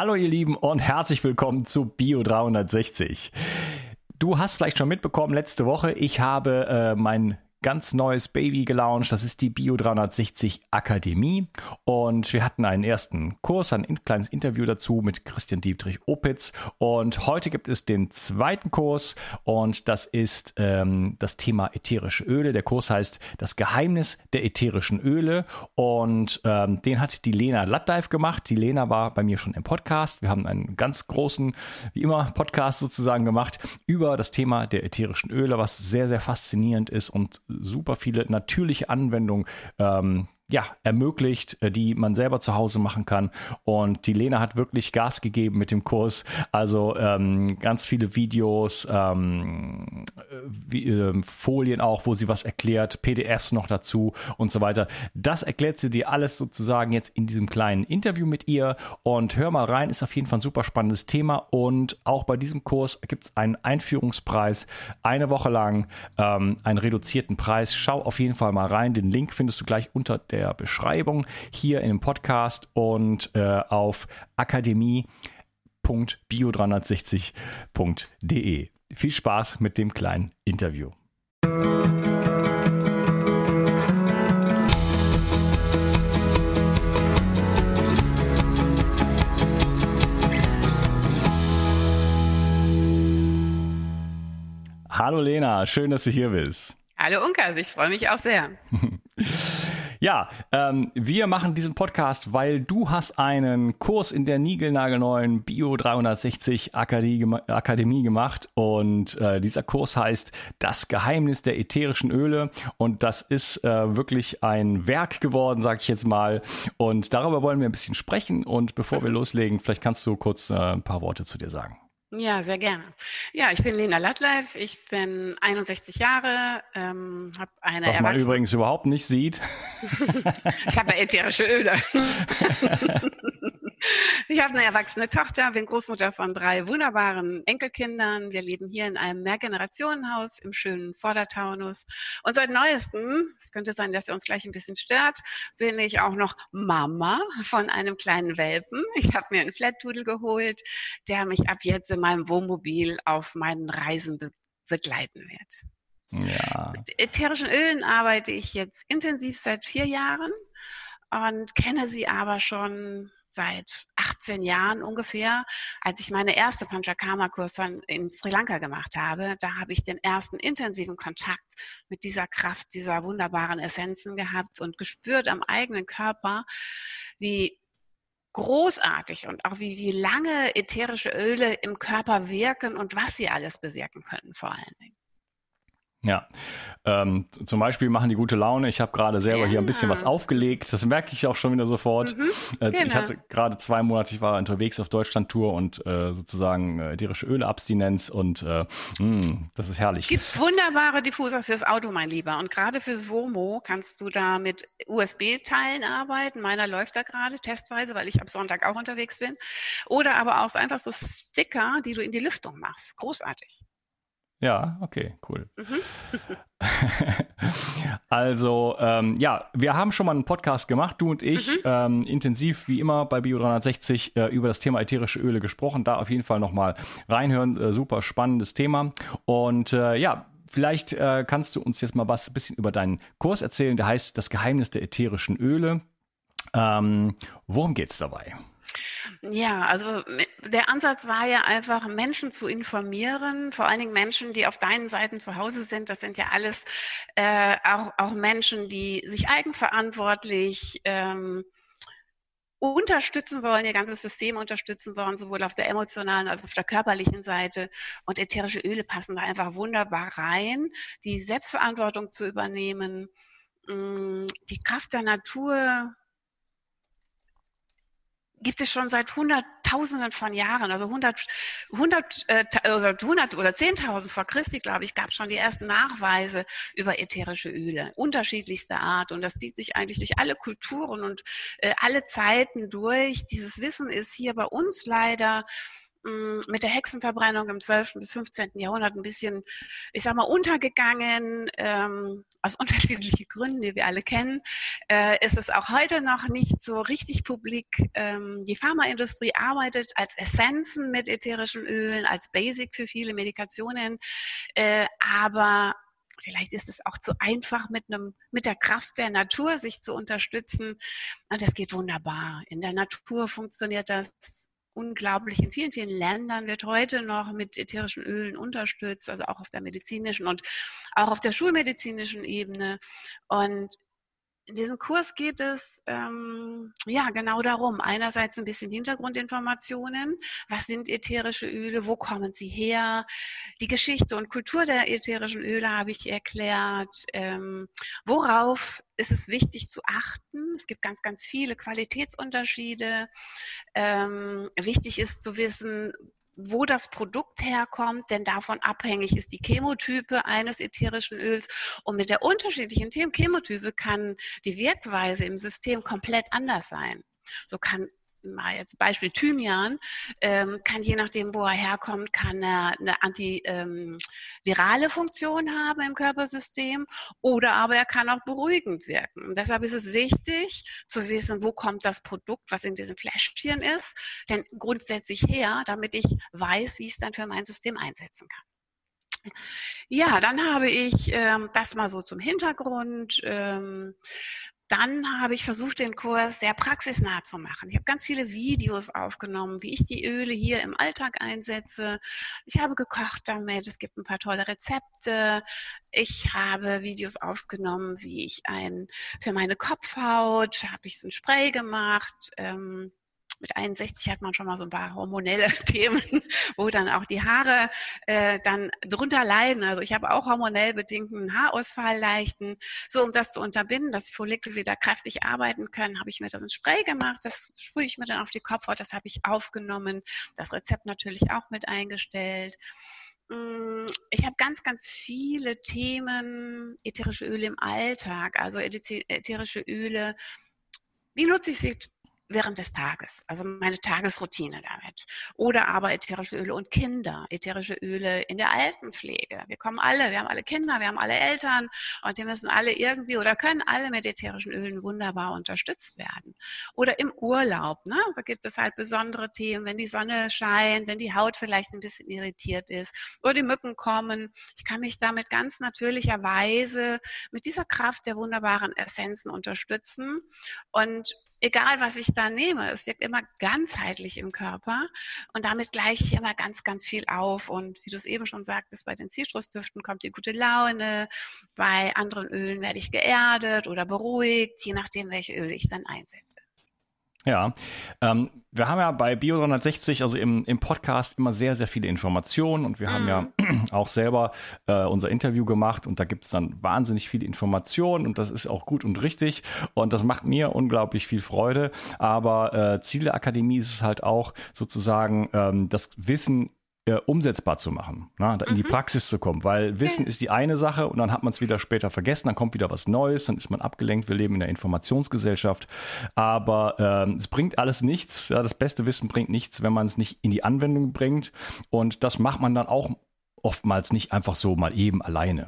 Hallo ihr Lieben und herzlich willkommen zu Bio 360. Du hast vielleicht schon mitbekommen, letzte Woche, ich habe äh, mein ganz neues Baby gelauncht. Das ist die Bio 360 Akademie. Und wir hatten einen ersten Kurs, ein kleines Interview dazu mit Christian Dietrich Opitz. Und heute gibt es den zweiten Kurs und das ist ähm, das Thema ätherische Öle. Der Kurs heißt Das Geheimnis der ätherischen Öle. Und ähm, den hat die Lena Lattdive gemacht. Die Lena war bei mir schon im Podcast. Wir haben einen ganz großen, wie immer, Podcast sozusagen gemacht über das Thema der ätherischen Öle, was sehr, sehr faszinierend ist und super viele natürliche Anwendungen ähm, ja, ermöglicht, äh, die man selber zu Hause machen kann. Und die Lena hat wirklich Gas gegeben mit dem Kurs. Also ähm, ganz viele Videos, ähm, wie, äh, Folien auch, wo sie was erklärt, PDFs noch dazu und so weiter. Das erklärt sie dir alles sozusagen jetzt in diesem kleinen Interview mit ihr. Und hör mal rein, ist auf jeden Fall ein super spannendes Thema. Und auch bei diesem Kurs gibt es einen Einführungspreis, eine Woche lang, ähm, einen reduzierten Preis. Schau auf jeden Fall mal rein. Den Link findest du gleich unter der der Beschreibung hier in dem Podcast und äh, auf akademie.bio360.de. Viel Spaß mit dem kleinen Interview. Hallo Lena, schön, dass du hier bist. Hallo Unkas, ich freue mich auch sehr. Ja, ähm, wir machen diesen Podcast, weil du hast einen Kurs in der niegelnagelneuen Bio 360 Akademie, gemacht und äh, dieser Kurs heißt Das Geheimnis der ätherischen Öle und das ist äh, wirklich ein Werk geworden, sag ich jetzt mal und darüber wollen wir ein bisschen sprechen und bevor wir loslegen, vielleicht kannst du kurz äh, ein paar Worte zu dir sagen. Ja, sehr gerne. Ja, ich bin Lena Lattleif, ich bin 61 Jahre, ähm, habe eine Was man übrigens überhaupt nicht sieht. ich habe ätherische Öle. Ich habe eine erwachsene Tochter, bin Großmutter von drei wunderbaren Enkelkindern. Wir leben hier in einem Mehrgenerationenhaus im schönen Vordertaunus. Und seit neuestem, es könnte sein, dass er uns gleich ein bisschen stört, bin ich auch noch Mama von einem kleinen Welpen. Ich habe mir einen Flattudel geholt, der mich ab jetzt in meinem Wohnmobil auf meinen Reisen be begleiten wird. Ja. Mit ätherischen Ölen arbeite ich jetzt intensiv seit vier Jahren und kenne sie aber schon seit 18 Jahren ungefähr, als ich meine erste Panchakarma-Kurs in Sri Lanka gemacht habe. Da habe ich den ersten intensiven Kontakt mit dieser Kraft, dieser wunderbaren Essenzen gehabt und gespürt am eigenen Körper, wie großartig und auch wie, wie lange ätherische Öle im Körper wirken und was sie alles bewirken können vor allen Dingen. Ja, ähm, zum Beispiel machen die gute Laune. Ich habe gerade selber ja. hier ein bisschen was aufgelegt. Das merke ich auch schon wieder sofort. Mhm, genau. Ich hatte gerade zwei Monate, ich war unterwegs auf Deutschland-Tour und äh, sozusagen äh, ätherische Öleabstinenz und äh, mh, hm, das ist herrlich. Es gibt wunderbare Diffuser fürs Auto, mein Lieber. Und gerade fürs Womo kannst du da mit USB-Teilen arbeiten. Meiner läuft da gerade testweise, weil ich ab Sonntag auch unterwegs bin. Oder aber auch einfach so Sticker, die du in die Lüftung machst. Großartig. Ja, okay, cool. Mhm. also, ähm, ja, wir haben schon mal einen Podcast gemacht, du und ich, mhm. ähm, intensiv wie immer bei Bio360 äh, über das Thema ätherische Öle gesprochen. Da auf jeden Fall nochmal reinhören. Äh, super spannendes Thema. Und äh, ja, vielleicht äh, kannst du uns jetzt mal was ein bisschen über deinen Kurs erzählen. Der heißt Das Geheimnis der ätherischen Öle. Ähm, worum geht's dabei? Ja, also der Ansatz war ja einfach, Menschen zu informieren, vor allen Dingen Menschen, die auf deinen Seiten zu Hause sind. Das sind ja alles äh, auch, auch Menschen, die sich eigenverantwortlich ähm, unterstützen wollen, ihr ganzes System unterstützen wollen, sowohl auf der emotionalen als auch auf der körperlichen Seite. Und ätherische Öle passen da einfach wunderbar rein, die Selbstverantwortung zu übernehmen, mm, die Kraft der Natur gibt es schon seit Hunderttausenden von Jahren, also 100, 100, äh, oder 100 oder 10.000 vor Christi, glaube ich, gab es schon die ersten Nachweise über ätherische Öle, unterschiedlichster Art. Und das zieht sich eigentlich durch alle Kulturen und äh, alle Zeiten durch. Dieses Wissen ist hier bei uns leider mit der Hexenverbrennung im 12. bis 15. Jahrhundert ein bisschen, ich sag mal, untergegangen, ähm, aus unterschiedlichen Gründen, die wir alle kennen, äh, ist es auch heute noch nicht so richtig publik. Ähm, die Pharmaindustrie arbeitet als Essenzen mit ätherischen Ölen, als Basic für viele Medikationen, äh, aber Vielleicht ist es auch zu einfach, mit, einem, mit der Kraft der Natur sich zu unterstützen. Und das geht wunderbar. In der Natur funktioniert das unglaublich. In vielen, vielen Ländern wird heute noch mit ätherischen Ölen unterstützt, also auch auf der medizinischen und auch auf der schulmedizinischen Ebene. Und in diesem Kurs geht es ähm, ja genau darum. Einerseits ein bisschen Hintergrundinformationen. Was sind ätherische Öle? Wo kommen sie her? Die Geschichte und Kultur der ätherischen Öle habe ich erklärt. Ähm, worauf ist es wichtig zu achten? Es gibt ganz, ganz viele Qualitätsunterschiede. Ähm, wichtig ist zu wissen, wo das Produkt herkommt, denn davon abhängig ist die Chemotype eines ätherischen Öls. Und mit der unterschiedlichen Chemotype kann die Wirkweise im System komplett anders sein. So kann mal jetzt Beispiel Thymian, ähm, kann je nachdem, wo er herkommt, kann er eine antivirale ähm, Funktion haben im Körpersystem oder aber er kann auch beruhigend wirken. Und deshalb ist es wichtig zu wissen, wo kommt das Produkt, was in diesem Fläschchen ist, denn grundsätzlich her, damit ich weiß, wie ich es dann für mein System einsetzen kann. Ja, dann habe ich ähm, das mal so zum Hintergrund. Ähm, dann habe ich versucht, den Kurs sehr praxisnah zu machen. Ich habe ganz viele Videos aufgenommen, wie ich die Öle hier im Alltag einsetze. Ich habe gekocht damit. Es gibt ein paar tolle Rezepte. Ich habe Videos aufgenommen, wie ich ein für meine Kopfhaut habe ich so ein Spray gemacht. Ähm, mit 61 hat man schon mal so ein paar hormonelle Themen, wo dann auch die Haare äh, dann drunter leiden. Also ich habe auch hormonell bedingten Haarausfall leichten. So, um das zu unterbinden, dass die Follikel wieder kräftig arbeiten können, habe ich mir das in Spray gemacht. Das sprühe ich mir dann auf die Kopfhaut. Das habe ich aufgenommen. Das Rezept natürlich auch mit eingestellt mm, ich habe ganz, ganz viele Themen, ätherische Öle im Alltag, also ätherische Öle. Wie nutze ich sie während des Tages, also meine Tagesroutine damit. Oder aber ätherische Öle und Kinder, ätherische Öle in der Altenpflege. Wir kommen alle, wir haben alle Kinder, wir haben alle Eltern und die müssen alle irgendwie oder können alle mit ätherischen Ölen wunderbar unterstützt werden. Oder im Urlaub, ne? da gibt es halt besondere Themen, wenn die Sonne scheint, wenn die Haut vielleicht ein bisschen irritiert ist oder die Mücken kommen. Ich kann mich damit ganz natürlicherweise mit dieser Kraft der wunderbaren Essenzen unterstützen und egal was ich da nehme, es wirkt immer ganzheitlich im Körper und damit gleiche ich immer ganz, ganz viel auf. Und wie du es eben schon sagtest, bei den Zitrusdüften kommt die gute Laune, bei anderen Ölen werde ich geerdet oder beruhigt, je nachdem, welche Öle ich dann einsetze. Ja, ähm, wir haben ja bei Bio 360, also im, im Podcast, immer sehr, sehr viele Informationen und wir mm. haben ja mhm. auch selber äh, unser Interview gemacht und da gibt es dann wahnsinnig viele Informationen und das ist auch gut und richtig und das macht mir unglaublich viel Freude. Aber äh, Ziel der Akademie ist es halt auch sozusagen, ähm, das Wissen äh, umsetzbar zu machen, ne? in die mhm. Praxis zu kommen, weil Wissen ist die eine Sache und dann hat man es wieder später vergessen, dann kommt wieder was Neues, dann ist man abgelenkt, wir leben in der Informationsgesellschaft, aber ähm, es bringt alles nichts, ja, das beste Wissen bringt nichts, wenn man es nicht in die Anwendung bringt und das macht man dann auch oftmals nicht einfach so mal eben alleine.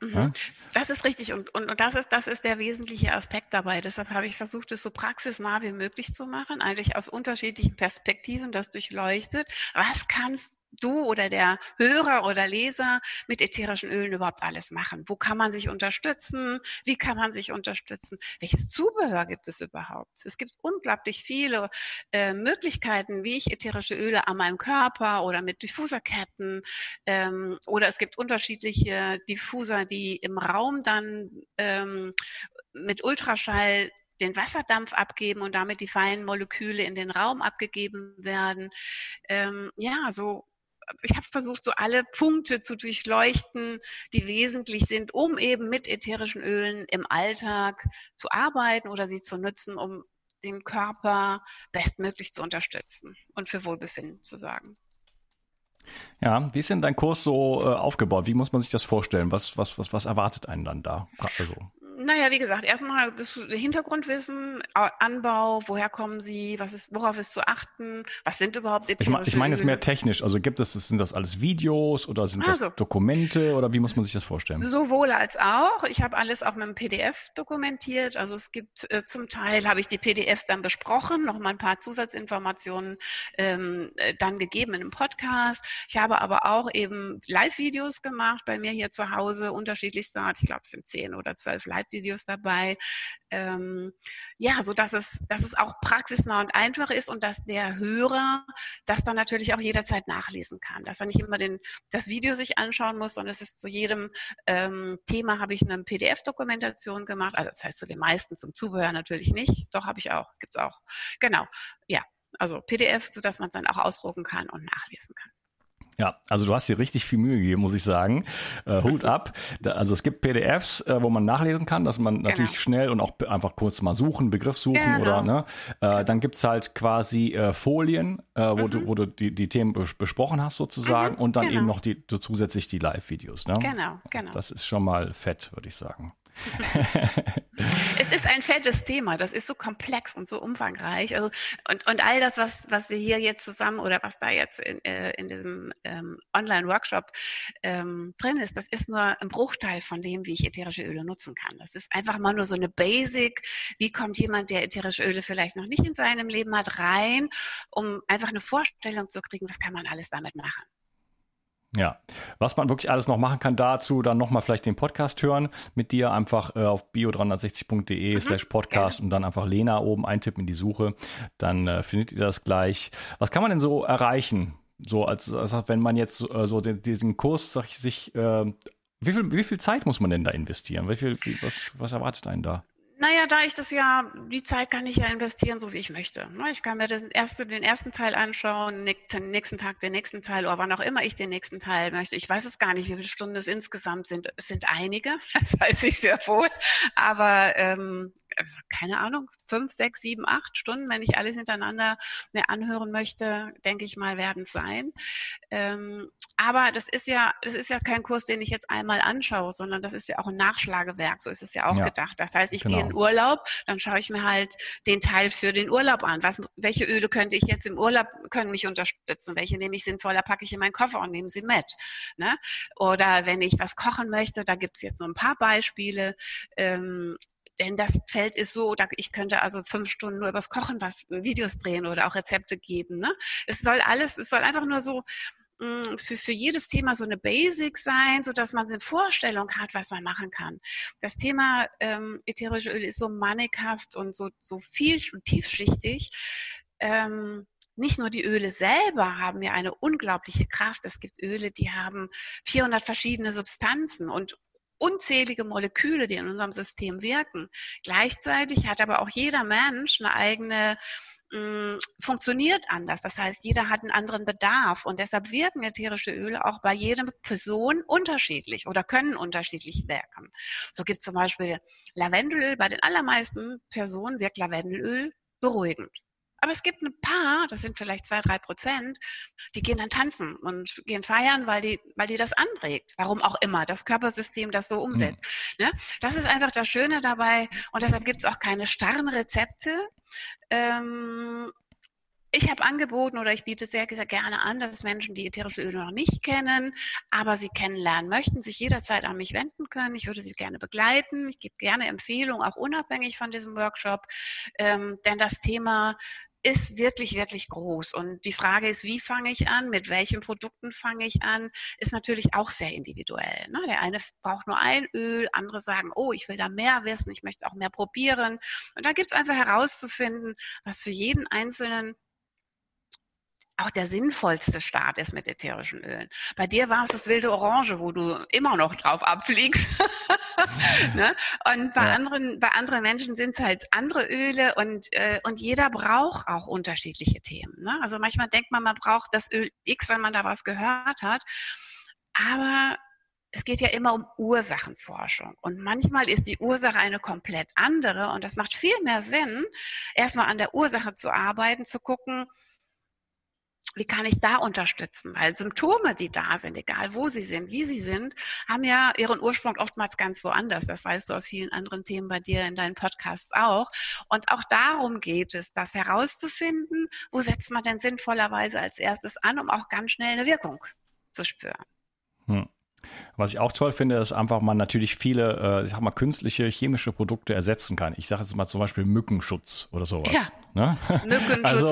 Mhm. Das ist richtig und, und, und, das, ist, das ist der wesentliche Aspekt dabei. Deshalb habe ich versucht, es so praxisnah wie möglich zu machen, eigentlich aus unterschiedlichen Perspektiven das durchleuchtet. Was kannst du oder der Hörer oder Leser mit ätherischen Ölen überhaupt alles machen? Wo kann man sich unterstützen? Wie kann man sich unterstützen? Welches Zubehör gibt es überhaupt? Es gibt unglaublich viele äh, Möglichkeiten, wie ich ätherische Öle an meinem Körper oder mit Diffuserketten ähm, oder es gibt unterschiedliche Diffuser, die im Raum dann ähm, mit Ultraschall den Wasserdampf abgeben und damit die feinen Moleküle in den Raum abgegeben werden. Ähm, ja, so ich habe versucht, so alle Punkte zu durchleuchten, die wesentlich sind, um eben mit ätherischen Ölen im Alltag zu arbeiten oder sie zu nutzen, um den Körper bestmöglich zu unterstützen und für Wohlbefinden zu sorgen. Ja, wie ist denn dein Kurs so äh, aufgebaut? Wie muss man sich das vorstellen? Was, was, was, was erwartet einen dann da? Also Naja, wie gesagt, erstmal das Hintergrundwissen, Anbau, woher kommen sie, was ist, worauf ist zu achten, was sind überhaupt Ich, ich meine es mehr technisch. Also gibt es, sind das alles Videos oder sind also, das Dokumente oder wie muss man sich das vorstellen? Sowohl als auch. Ich habe alles auch mit einem PDF dokumentiert. Also es gibt äh, zum Teil habe ich die PDFs dann besprochen, noch mal ein paar Zusatzinformationen ähm, äh, dann gegeben in einem Podcast. Ich habe aber auch eben Live-Videos gemacht bei mir hier zu Hause, unterschiedlichster Art. Ich glaube, es sind zehn oder zwölf Live-Videos dabei. Ähm, ja, so dass es, dass es auch praxisnah und einfach ist und dass der Hörer das dann natürlich auch jederzeit nachlesen kann. Dass er nicht immer den, das Video sich anschauen muss, sondern es ist zu jedem ähm, Thema habe ich eine PDF-Dokumentation gemacht. Also das heißt zu den meisten, zum Zubehör natürlich nicht. Doch habe ich auch, gibt's auch. Genau, ja. Also PDF, sodass man es dann auch ausdrucken kann und nachlesen kann. Ja, also du hast dir richtig viel Mühe gegeben, muss ich sagen. Äh, Hut ab. Da, also es gibt PDFs, äh, wo man nachlesen kann, dass man natürlich genau. schnell und auch einfach kurz mal suchen, Begriff suchen genau. oder ne. Äh, dann gibt's halt quasi äh, Folien, äh, wo mhm. du, wo du die, die Themen besprochen hast sozusagen mhm, und dann genau. eben noch die, zusätzlich die Live-Videos. Ne? Genau, genau. Das ist schon mal fett, würde ich sagen. es ist ein fettes Thema, das ist so komplex und so umfangreich. Also, und, und all das, was, was wir hier jetzt zusammen oder was da jetzt in, äh, in diesem ähm, Online-Workshop ähm, drin ist, das ist nur ein Bruchteil von dem, wie ich ätherische Öle nutzen kann. Das ist einfach mal nur so eine Basic. Wie kommt jemand, der ätherische Öle vielleicht noch nicht in seinem Leben hat, rein, um einfach eine Vorstellung zu kriegen, was kann man alles damit machen. Ja, was man wirklich alles noch machen kann dazu, dann nochmal vielleicht den Podcast hören mit dir, einfach äh, auf bio360.de mhm, slash Podcast und dann einfach Lena oben eintippen in die Suche, dann äh, findet ihr das gleich. Was kann man denn so erreichen? So als, als wenn man jetzt äh, so den, diesen Kurs sag ich, sich, äh, wie viel, wie viel Zeit muss man denn da investieren? Wie viel, wie, was, was erwartet einen da? Naja, da ich das ja, die Zeit kann ich ja investieren, so wie ich möchte. Ne? Ich kann mir das erste, den ersten Teil anschauen, den nächsten Tag den nächsten Teil oder wann auch immer ich den nächsten Teil möchte. Ich weiß es gar nicht, wie viele Stunden es insgesamt sind. Es sind einige, das weiß ich sehr wohl. Aber ähm, keine Ahnung, fünf, sechs, sieben, acht Stunden, wenn ich alles hintereinander mir anhören möchte, denke ich mal, werden es sein. Ähm, aber das ist ja, das ist ja kein Kurs, den ich jetzt einmal anschaue, sondern das ist ja auch ein Nachschlagewerk. So ist es ja auch ja, gedacht. Das heißt, ich genau. gehe in Urlaub, dann schaue ich mir halt den Teil für den Urlaub an. Was, welche Öle könnte ich jetzt im Urlaub, können mich unterstützen? Welche nehme ich sinnvoller, packe ich in meinen Koffer und nehme sie mit. Ne? Oder wenn ich was kochen möchte, da gibt es jetzt so ein paar Beispiele. Ähm, denn das Feld ist so, ich könnte also fünf Stunden nur übers Kochen was Videos drehen oder auch Rezepte geben. Ne? Es soll alles, es soll einfach nur so für, für jedes Thema so eine Basic sein, so dass man eine Vorstellung hat, was man machen kann. Das Thema ähm, ätherische Öle ist so mannighaft und so, so viel und tiefschichtig. Ähm, nicht nur die Öle selber haben ja eine unglaubliche Kraft. Es gibt Öle, die haben 400 verschiedene Substanzen und unzählige Moleküle, die in unserem System wirken. Gleichzeitig hat aber auch jeder Mensch eine eigene mm, funktioniert anders. Das heißt, jeder hat einen anderen Bedarf und deshalb wirken ätherische Öle auch bei jeder Person unterschiedlich oder können unterschiedlich wirken. So gibt es zum Beispiel Lavendelöl. Bei den allermeisten Personen wirkt Lavendelöl beruhigend. Aber es gibt ein paar, das sind vielleicht zwei, drei Prozent, die gehen dann tanzen und gehen feiern, weil die, weil die das anregt. Warum auch immer, das Körpersystem das so umsetzt. Mhm. Ne? Das ist einfach das Schöne dabei und deshalb gibt es auch keine starren Rezepte. Ähm, ich habe angeboten oder ich biete sehr, sehr gerne an, dass Menschen, die ätherische Öle noch nicht kennen, aber sie kennenlernen möchten, sich jederzeit an mich wenden können. Ich würde sie gerne begleiten. Ich gebe gerne Empfehlungen, auch unabhängig von diesem Workshop. Ähm, denn das Thema ist wirklich, wirklich groß. Und die Frage ist, wie fange ich an, mit welchen Produkten fange ich an, ist natürlich auch sehr individuell. Ne? Der eine braucht nur ein Öl, andere sagen, oh, ich will da mehr wissen, ich möchte auch mehr probieren. Und da gibt es einfach herauszufinden, was für jeden Einzelnen auch der sinnvollste Start ist mit ätherischen Ölen. Bei dir war es das wilde Orange, wo du immer noch drauf abfliegst. ne? Und bei ja. anderen, bei anderen Menschen sind es halt andere Öle und, äh, und jeder braucht auch unterschiedliche Themen. Ne? Also manchmal denkt man, man braucht das Öl X, wenn man da was gehört hat. Aber es geht ja immer um Ursachenforschung. Und manchmal ist die Ursache eine komplett andere. Und das macht viel mehr Sinn, erstmal an der Ursache zu arbeiten, zu gucken, wie kann ich da unterstützen? Weil Symptome, die da sind, egal wo sie sind, wie sie sind, haben ja ihren Ursprung oftmals ganz woanders. Das weißt du aus vielen anderen Themen bei dir in deinen Podcasts auch. Und auch darum geht es, das herauszufinden, wo setzt man denn sinnvollerweise als erstes an, um auch ganz schnell eine Wirkung zu spüren. Hm. Was ich auch toll finde, ist einfach man natürlich viele, äh, ich sag mal, künstliche chemische Produkte ersetzen kann. Ich sage jetzt mal zum Beispiel Mückenschutz oder sowas. Ja. Ne? Mückenschutz. Also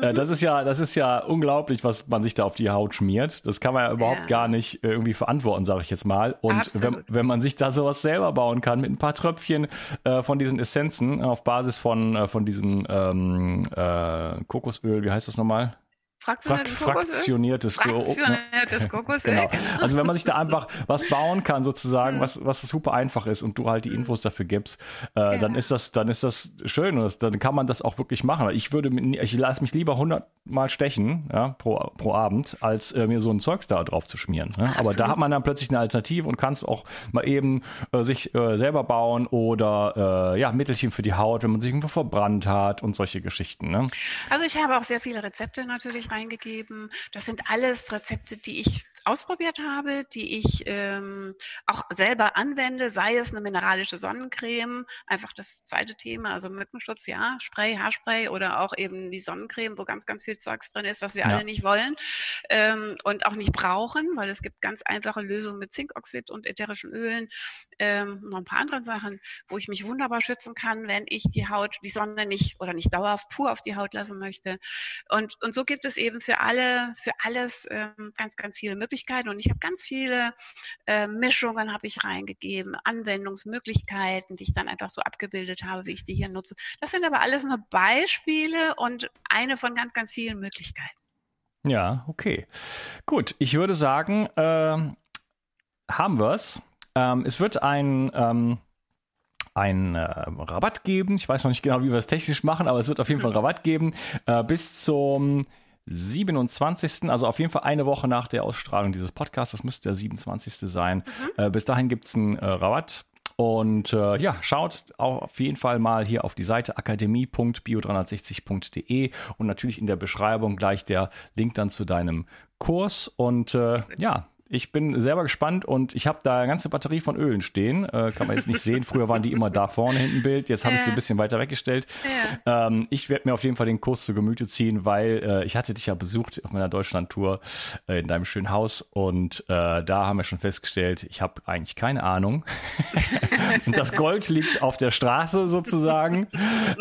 äh, mhm. das ist ja, das ist ja unglaublich, was man sich da auf die Haut schmiert. Das kann man ja überhaupt ja. gar nicht äh, irgendwie verantworten, sage ich jetzt mal. Und wenn, wenn, man sich da sowas selber bauen kann mit ein paar Tröpfchen äh, von diesen Essenzen auf Basis von, äh, von diesem ähm, äh, Kokosöl, wie heißt das nochmal? Fraktioniertes, fraktioniertes, fraktioniertes Kokosöl. genau. genau. Also wenn man sich da einfach was bauen kann, sozusagen, mhm. was, was super einfach ist und du halt die Infos dafür gibst, äh, ja. dann ist das, dann ist das schön und dann kann man das auch wirklich machen. Ich würde, ich lasse mich lieber 100 Mal stechen, ja, pro, pro Abend, als äh, mir so ein Zeugs da drauf zu schmieren. Ne? Aber da hat man dann plötzlich eine Alternative und kannst auch mal eben äh, sich äh, selber bauen oder äh, ja, Mittelchen für die Haut, wenn man sich irgendwo verbrannt hat und solche Geschichten. Ne? Also ich habe auch sehr viele Rezepte natürlich reingegeben. Das sind alles Rezepte, die ich ausprobiert habe, die ich ähm, auch selber anwende, sei es eine mineralische Sonnencreme, einfach das zweite Thema, also Mückenschutz, ja, Spray, Haarspray oder auch eben die Sonnencreme, wo ganz, ganz viel Zeugs drin ist, was wir ja. alle nicht wollen ähm, und auch nicht brauchen, weil es gibt ganz einfache Lösungen mit Zinkoxid und ätherischen Ölen, ähm, noch ein paar andere Sachen, wo ich mich wunderbar schützen kann, wenn ich die Haut, die Sonne nicht oder nicht dauerhaft pur auf die Haut lassen möchte. Und, und so gibt es eben für alle, für alles ähm, ganz, ganz viele Möglichkeiten. Möglichkeiten und ich habe ganz viele äh, Mischungen habe ich reingegeben, Anwendungsmöglichkeiten, die ich dann einfach so abgebildet habe, wie ich die hier nutze. Das sind aber alles nur Beispiele und eine von ganz, ganz vielen Möglichkeiten. Ja, okay. Gut, ich würde sagen, äh, haben wir es. Ähm, es wird ein ähm, einen äh, Rabatt geben. Ich weiß noch nicht genau, wie wir es technisch machen, aber es wird auf jeden Fall Rabatt geben. Äh, bis zum 27. Also auf jeden Fall eine Woche nach der Ausstrahlung dieses Podcasts. Das müsste der 27. sein. Mhm. Äh, bis dahin gibt es einen äh, Rabatt. Und äh, ja, schaut auch auf jeden Fall mal hier auf die Seite akademie.bio360.de und natürlich in der Beschreibung gleich der Link dann zu deinem Kurs. Und äh, ja, ich bin selber gespannt und ich habe da eine ganze Batterie von Ölen stehen. Äh, kann man jetzt nicht sehen. Früher waren die immer da vorne hinten Bild. Jetzt habe ich sie ein bisschen weiter weggestellt. Ähm, ich werde mir auf jeden Fall den Kurs zu Gemüte ziehen, weil äh, ich hatte dich ja besucht auf meiner Deutschland-Tour äh, in deinem schönen Haus und äh, da haben wir schon festgestellt, ich habe eigentlich keine Ahnung. und das Gold liegt auf der Straße sozusagen.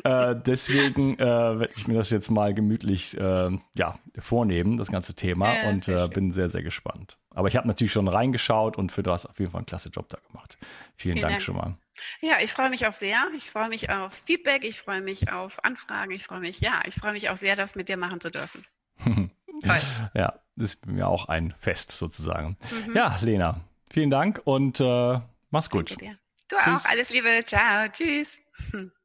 Äh, deswegen äh, werde ich mir das jetzt mal gemütlich ja, vornehmen, das ganze Thema. Und bin sehr, sehr gespannt. Aber ich habe natürlich schon reingeschaut und für du hast auf jeden Fall einen klasse Job da gemacht. Vielen, Vielen Dank, Dank, schon mal. Ja, ich freue mich auch sehr. Ich freue mich auf Feedback, ich freue mich auf Anfragen, ich freue mich, ja, ich freue mich auch sehr, das mit dir machen zu dürfen. ja, das ist mir auch ein Fest sozusagen. Mhm. Ja, Lena, vielen Dank und äh, mach's gut. Du Tschüss. auch, alles Liebe, ciao, tschüss.